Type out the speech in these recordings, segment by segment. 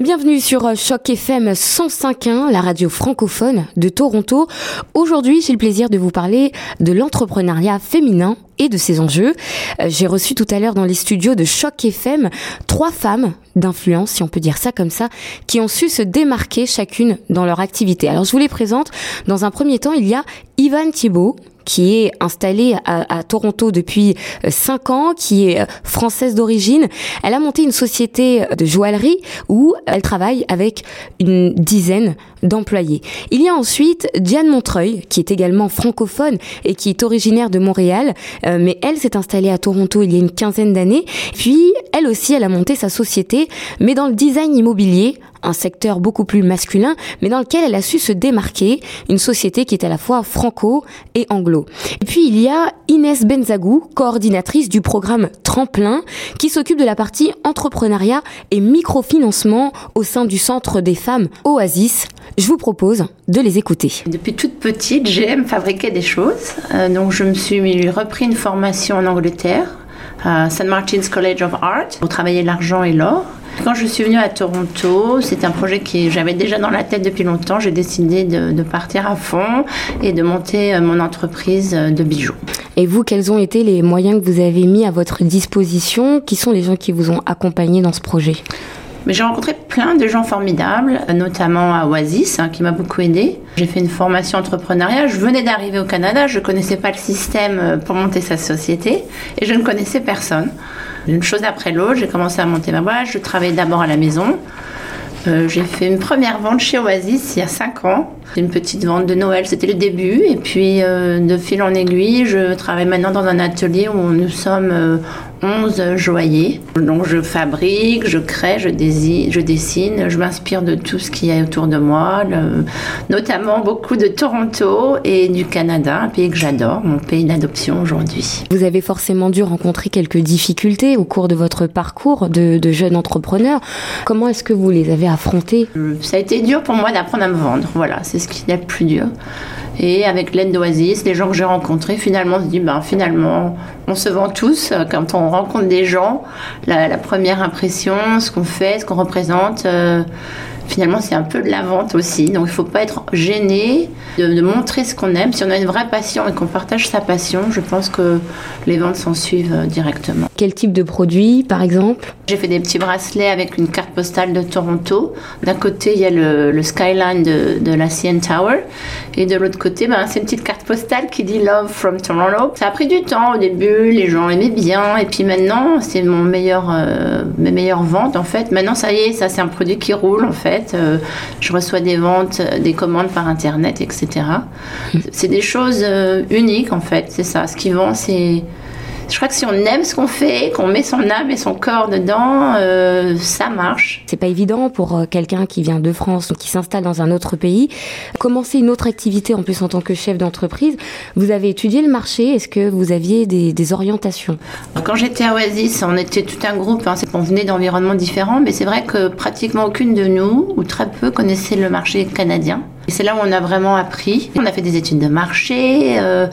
Bienvenue sur euh, Choc FM 105.1, la radio francophone de Toronto. Aujourd'hui, j'ai le plaisir de vous parler de l'entrepreneuriat féminin et de ses enjeux. Euh, j'ai reçu tout à l'heure dans les studios de Choc FM trois femmes d'influence, si on peut dire ça comme ça, qui ont su se démarquer chacune dans leur activité. Alors je vous les présente. Dans un premier temps, il y a Ivan Thibault, qui est installée à, Toronto depuis 5 euh, ans, qui est euh, française d'origine. Elle a monté une société euh, de joaillerie où elle travaille avec une dizaine d'employés. Il y a ensuite Diane Montreuil, qui est également francophone et qui est originaire de Montréal, mais elle s'est installée à Toronto il y a une quinzaine d'années. Puis, elle aussi, elle a monté sa société, mais dans le design immobilier, un secteur beaucoup plus masculin, mais dans lequel elle a su se démarquer, une société qui est à la fois franco et anglo. Et puis il y a Inès Benzagou, coordinatrice du programme Tremplin, qui s'occupe de la partie entrepreneuriat et microfinancement au sein du Centre des femmes Oasis. Je vous propose de les écouter. Depuis toute petite, j'aime fabriquer des choses. Euh, donc je me suis repris une formation en Angleterre à St. Martin's College of Art pour travailler l'argent et l'or. Quand je suis venue à Toronto, c'est un projet que j'avais déjà dans la tête depuis longtemps. J'ai décidé de, partir à fond et de monter euh, mon entreprise euh, de bijoux. Et vous, quels ont été les moyens que vous avez mis à votre disposition? Qui sont les gens qui vous ont accompagné dans ce projet? Mais j'ai rencontré plein de gens formidables, notamment à Oasis, hein, qui m'a beaucoup aidé. J'ai fait une formation entrepreneuriat. Je venais d'arriver au Canada, je ne connaissais pas le système euh, pour monter sa société et je ne connaissais personne. Une chose après l'autre, j'ai commencé à monter ma boîte. Je travaillais d'abord à la maison. Euh, j'ai fait une première vente chez Oasis il y a 5 ans. Une petite vente de Noël, c'était le début. Et puis, euh, de fil en aiguille, je travaille maintenant dans un atelier où nous sommes 11 joailliers. Donc je fabrique, je crée, je, je dessine, je m'inspire de tout ce qui est autour de moi, notamment beaucoup de Toronto et du Canada, un pays que j'adore, mon pays d'adoption aujourd'hui. Vous avez forcément dû rencontrer quelques difficultés au cours de votre parcours de, de jeune entrepreneur. Comment est-ce que vous les avez affrontées? Ça a été dur pour moi d'apprendre à me vendre. Voilà, c'est ce qui est le plus dur. Et avec l'aide d'Oasis, les gens que j'ai rencontrés, finalement, on se dit, ben, finalement, on se vend tous. Quand on rencontre des gens, la, première impression, ce qu'on fait, ce qu'on représente, euh, finalement, c'est un peu de la vente aussi. Donc, il ne faut pas être gêné de, montrer ce qu'on aime. Si on a une vraie passion et qu'on partage sa passion, je pense que les ventes s'en suivent euh, directement. Quel type de produit, par exemple? J'ai fait des petits bracelets avec une carte postale de Toronto. D'un côté, il y a le, skyline de, la CN Tower. Et de l'autre côté, ben, c'est une petite carte postale qui dit Love from Toronto. Ça a pris du temps au début, les gens aimaient bien. Et puis maintenant, c'est mon meilleur, euh, mes meilleures ventes en fait. Maintenant, ça y est, ça c'est un produit qui roule en fait. Euh, je reçois des ventes, euh, des commandes par Internet, etc. C'est des choses euh, uniques, en fait. C'est ça. Ce qui vend, c'est je crois que si on aime ce qu'on fait, qu'on met son âme et son corps dedans, euh, ça marche. C'est pas évident pour euh, quelqu'un qui vient de France ou qui s'installe dans un autre pays. Commencer une autre activité en plus en tant que chef d'entreprise, vous avez étudié le marché. Est-ce que vous aviez des, orientations? Quand j'étais à Oasis, on était tout un groupe. Hein, on venait d'environnements différents, mais c'est vrai que pratiquement aucune de nous, ou très peu, connaissait le marché canadien. Et c'est là où on a vraiment appris. On a fait des études de marché. Euh,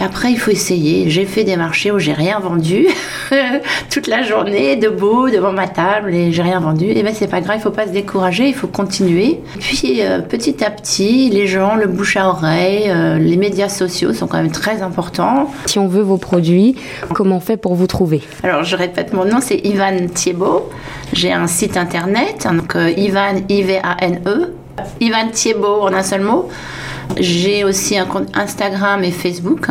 et après, il faut essayer. J'ai fait des marchés où j'ai rien vendu toute la journée, debout devant ma table et j'ai rien vendu. Et ben c'est pas grave, il faut pas se décourager, il faut continuer. Puis euh, petit à petit, les gens, le bouche à oreille, euh, les médias sociaux sont quand même très importants. Si on veut vos produits, comment on fait pour vous trouver? Alors je répète mon nom, c'est Ivan Thiebaud. J'ai un site internet, donc euh, Ivan I V A N E. Ivan Thiebaud en un seul mot. J'ai aussi un compte Instagram et Facebook.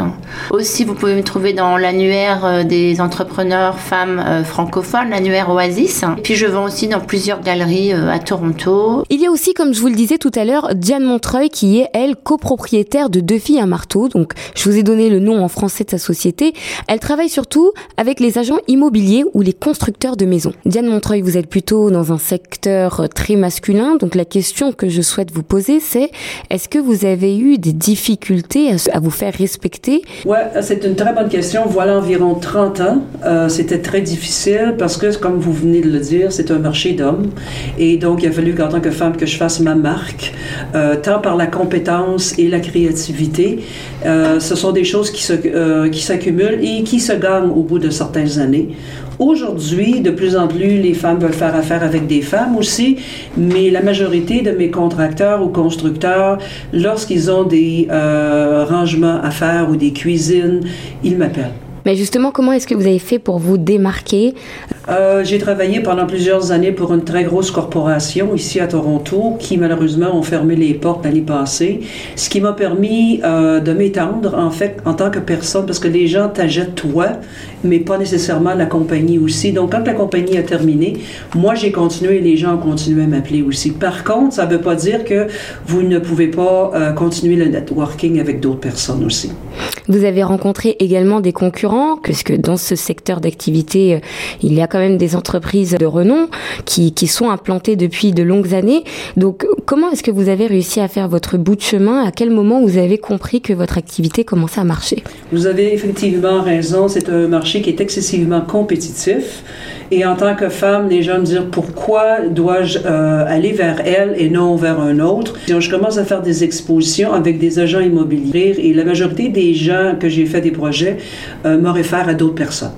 Aussi, vous pouvez me trouver dans l'annuaire euh, des entrepreneurs femmes euh, francophones, l'annuaire Oasis. Et puis, je vends aussi dans plusieurs galeries euh, à Toronto. Il y a aussi, comme je vous le disais tout à l'heure, Diane Montreuil qui est, elle, copropriétaire de Deux filles à marteau. Donc, je vous ai donné le nom en français de sa société. Elle travaille surtout avec les agents immobiliers ou les constructeurs de maisons. Diane Montreuil, vous êtes plutôt dans un secteur très masculin. Donc, la question que je souhaite vous poser, c'est est-ce que vous avez eu des difficultés à, vous faire respecter? Ouais, c'est une très bonne question. Voilà environ 30 ans. Euh, c'était très difficile parce que, comme vous venez de le dire, c'est un marché d'hommes. Et donc, il a fallu qu'en tant que femme, que je fasse ma marque, euh, tant par la compétence et la créativité. Euh, ce sont des choses qui s'accumulent et qui se gagnent au bout de certaines années Aujourd'hui, de plus en plus, les femmes veulent faire affaire avec des femmes aussi, mais la majorité de mes contracteurs ou constructeurs, lorsqu'ils ont des euh, rangements à faire ou des cuisines, ils m'appellent. Mais justement, comment est-ce que vous avez fait pour vous démarquer euh, J'ai travaillé pendant plusieurs années pour une très grosse corporation ici à Toronto qui malheureusement ont fermé les portes l'année passée, ce qui m'a permis euh, de m'étendre en fait en tant que personne parce que les gens t'achètent toi, mais pas nécessairement la compagnie aussi. Donc quand la compagnie a terminé, moi j'ai continué et les gens ont continué à m'appeler aussi. Par contre, ça ne veut pas dire que vous ne pouvez pas euh, continuer le networking avec d'autres personnes aussi. Vous avez rencontré également des concurrents, puisque dans ce secteur d'activité, euh, il y a quand même des entreprises de renom qui, qui sont implantées depuis de longues années. Donc, comment est-ce que vous avez réussi à faire votre bout de chemin? À quel moment vous avez compris que votre activité commençait à marcher? Vous avez effectivement raison. C'est un marché qui est excessivement compétitif. Et en tant que femme, les gens me disent pourquoi dois-je euh, aller vers elle et non vers un autre? Je commence à faire des expositions avec des agents immobiliers et la majorité des gens que j'ai fait des projets euh, me réfèrent à d'autres personnes.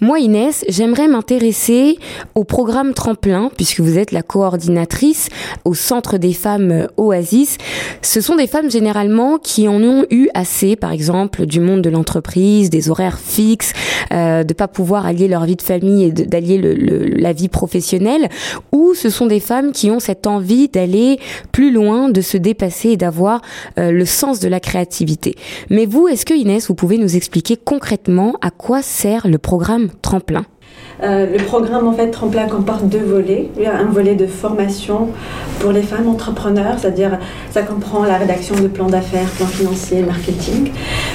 Moi, Inès, j'aimerais m'intéresser au programme Tremplin, puisque vous êtes la coordinatrice au Centre des femmes euh, Oasis. Ce sont des femmes généralement qui en ont eu assez, par exemple, du monde de l'entreprise, des horaires fixes, euh, de pas pouvoir allier leur vie de famille et d'allier la vie professionnelle, ou ce sont des femmes qui ont cette envie d'aller plus loin, de se dépasser et d'avoir euh, le sens de la créativité. Mais vous, est-ce que Inès, vous pouvez nous expliquer concrètement à quoi sert le programme Tremplin euh, le programme en fait Tremplin comporte deux volets. Un volet de formation pour les femmes entrepreneurs, c'est-à-dire ça comprend la rédaction de plans d'affaires, plans financiers, marketing,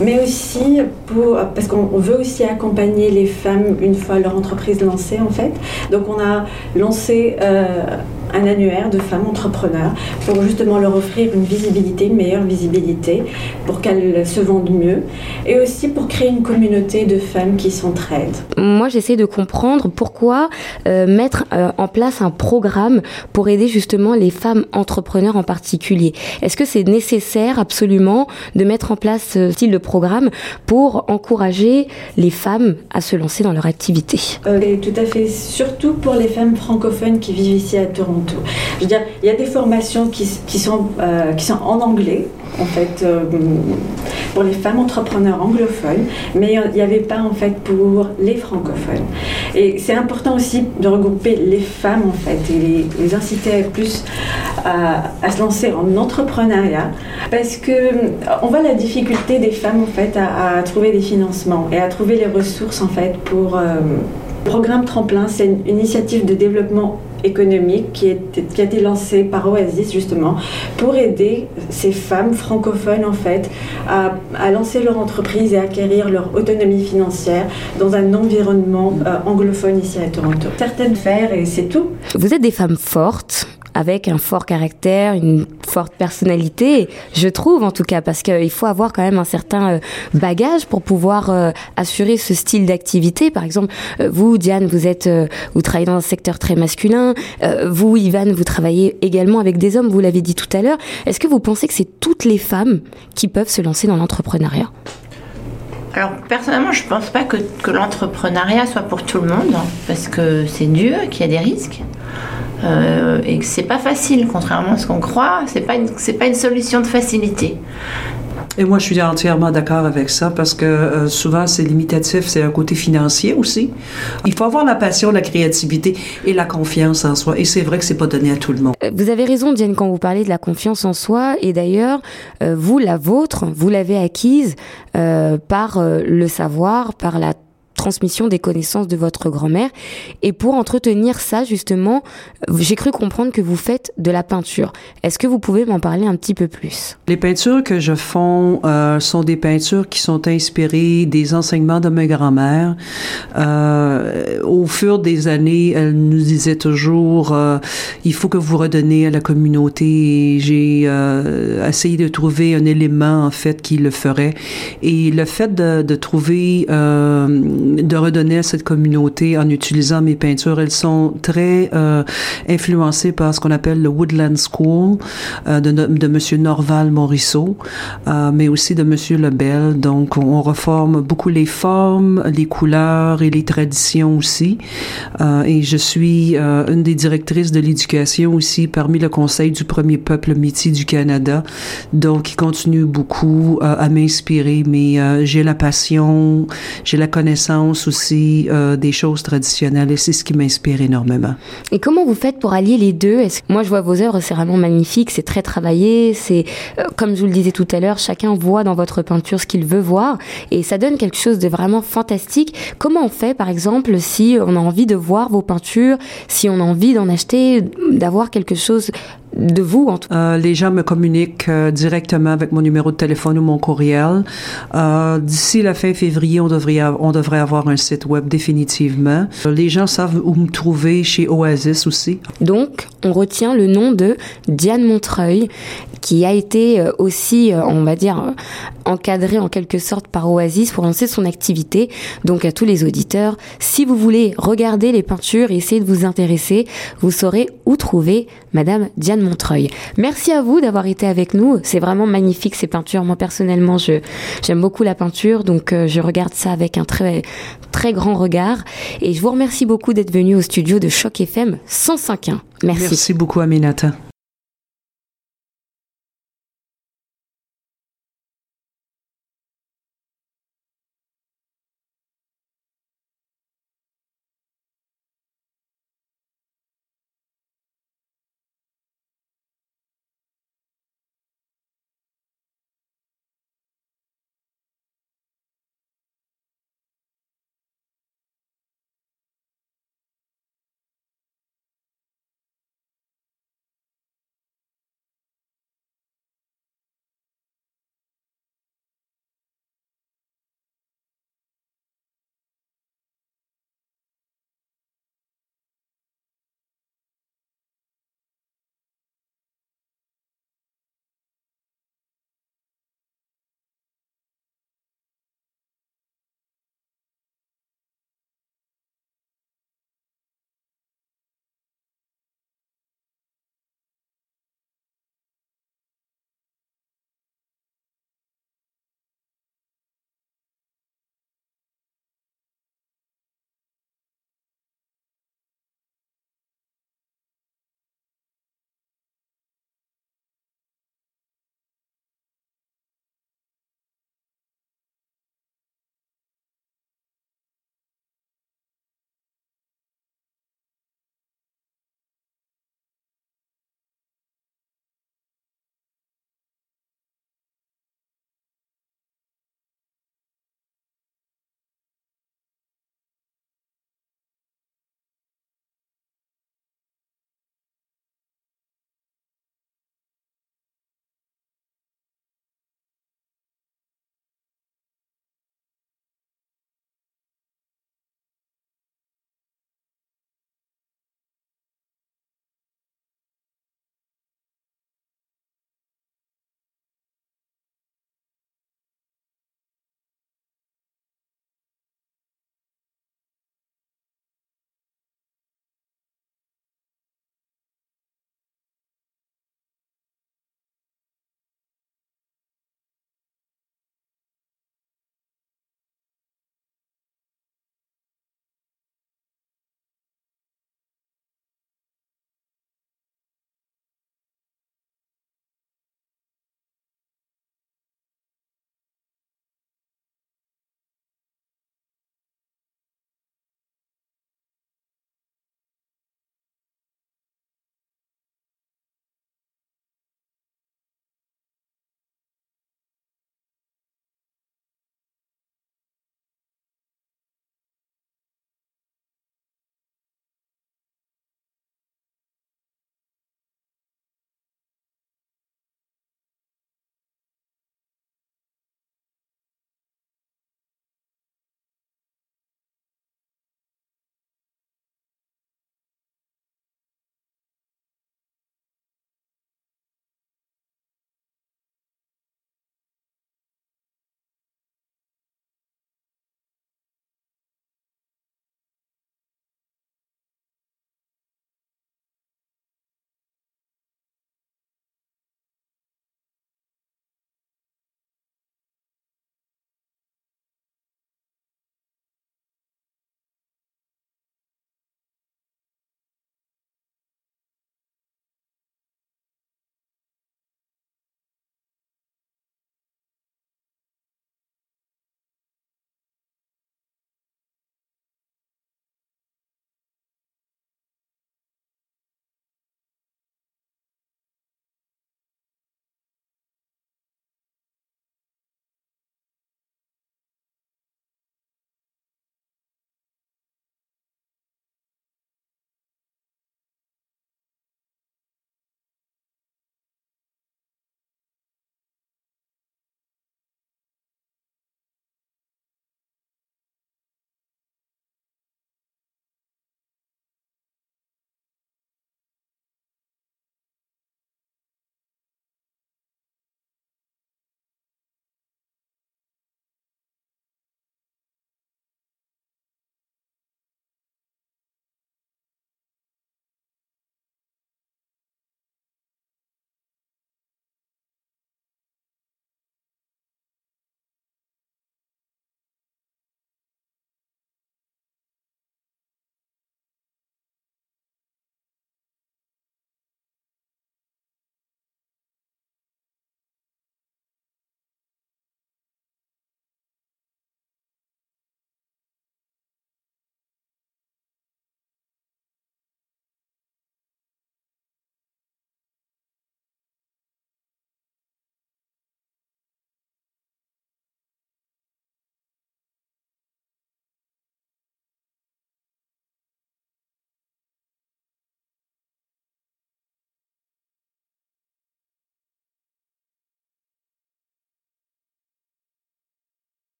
mais aussi pour parce qu'on veut aussi accompagner les femmes une fois leur entreprise lancée en fait. Donc on a lancé euh, un annuaire de femmes entrepreneurs pour justement leur offrir une visibilité, une meilleure visibilité, pour qu'elles se vendent mieux, et aussi pour créer une communauté de femmes qui s'entraident. Moi, j'essaie de comprendre pourquoi euh, mettre euh, en place un programme pour aider justement les femmes entrepreneurs en particulier. Est-ce que c'est nécessaire absolument de mettre en place ce style de programme pour encourager les femmes à se lancer dans leur activité? Euh, Tout à fait, surtout pour les femmes francophones qui vivent ici à Toronto. Je veux dire, il y a des formations qui, sont, euh, qui sont en anglais, en fait, euh, pour les femmes entrepreneurs anglophones, mais il n'y avait pas, en fait, pour les francophones. Et c'est important aussi de regrouper les femmes, en fait, et les, inciter plus à, se lancer en entrepreneuriat, parce que on voit la difficulté des femmes, en fait, à, trouver des financements et à trouver les ressources, en fait, pour... Euh, le programme Tremplin, c'est une initiative de développement économique qui, a été lancée par Oasis justement pour aider ces femmes francophones en fait à, à lancer leur entreprise et acquérir leur autonomie financière dans un environnement euh, anglophone ici à Toronto. Certaines faire et c'est tout. Vous êtes des femmes fortes avec un fort caractère, une forte personnalité, je trouve en tout cas, parce qu'il faut avoir quand même un certain euh, bagage pour pouvoir euh, assurer ce style d'activité. Par exemple, euh, vous, Diane, vous êtes, vous travaillez dans un secteur très masculin. Vous, Ivan, vous travaillez également avec des hommes. Vous l'avez dit tout à l'heure. Est-ce que vous pensez que c'est toutes les femmes qui peuvent se lancer dans l'entrepreneuriat? Alors personnellement, je ne pense pas que, que l'entrepreneuriat soit pour tout le monde, hein, parce que c'est dur, qu'il y a des risques. Euh, et que c'est pas facile, contrairement à ce qu'on croit, c'est pas c'est pas une solution de facilité. Et moi, je suis entièrement d'accord avec ça parce que euh, souvent, c'est limitatif, c'est un côté financier aussi. Il faut avoir la passion, la créativité et la confiance en soi. Et c'est vrai que c'est pas donné à tout le monde. Euh, vous avez raison, Diane, quand vous parlez de la confiance en soi. Et d'ailleurs, vous, la vôtre, vous l'avez acquise par le savoir, par la transmission des connaissances de votre grand-mère. Et pour entretenir ça, justement, j'ai cru comprendre que vous faites de la peinture. Est-ce que vous pouvez m'en parler un petit peu plus? Les peintures que je fais euh, sont des peintures qui sont inspirées des enseignements de ma grand-mère. Euh, au fur des années, elle nous disait toujours, euh, il faut que vous redonnez à la communauté. J'ai euh, essayé de trouver un élément, en fait, qui le ferait. Et le fait de, de trouver de redonner à cette communauté en utilisant mes peintures. Elles sont très euh, influencées par ce qu'on appelle le Woodland School euh, de, de Monsieur Norval Morisseau, euh, mais aussi de Monsieur Lebel. Donc, on reforme beaucoup les formes, les couleurs et les traditions aussi. Euh, et je suis euh, une des directrices de l'éducation aussi parmi le Conseil du premier peuple métis du Canada. Donc, il continue beaucoup euh, à m'inspirer, mais j'ai la passion, j'ai la connaissance aussi euh, des choses traditionnelles et c'est ce qui m'inspire énormément. Et comment vous faites pour allier les deux? Est-ce que moi je vois vos œuvres, c'est vraiment magnifique, c'est très travaillé, c'est euh, comme je vous le disais tout à l'heure, chacun voit dans votre peinture ce qu'il veut voir et ça donne quelque chose de vraiment fantastique. Comment on fait par exemple si on a envie de voir vos peintures, si on a envie d'en acheter, d'avoir quelque chose de vous en tout Euh, les gens me communiquent euh, directement avec mon numéro de téléphone ou mon courriel. Euh, D'ici la fin février, on devrait, on devrait avoir un site web définitivement. Les gens savent où me trouver chez Oasis aussi. Donc, on retient le nom de Diane Montreuil, qui a été aussi, on va dire, encadrée en quelque sorte par Oasis pour lancer son activité. Donc, à tous les auditeurs, si vous voulez regarder les peintures et essayer de vous intéresser, vous saurez où trouver Madame Diane Montreuil. Merci à vous d'avoir été avec nous. C'est vraiment magnifique ces peintures. Moi, personnellement, je j'aime beaucoup la peinture, donc euh, je regarde ça avec un très très grand regard. Et je vous remercie beaucoup d'être venu au studio de Choc FM 105.1. Merci. Merci beaucoup, Aminata.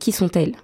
Qui sont-elles?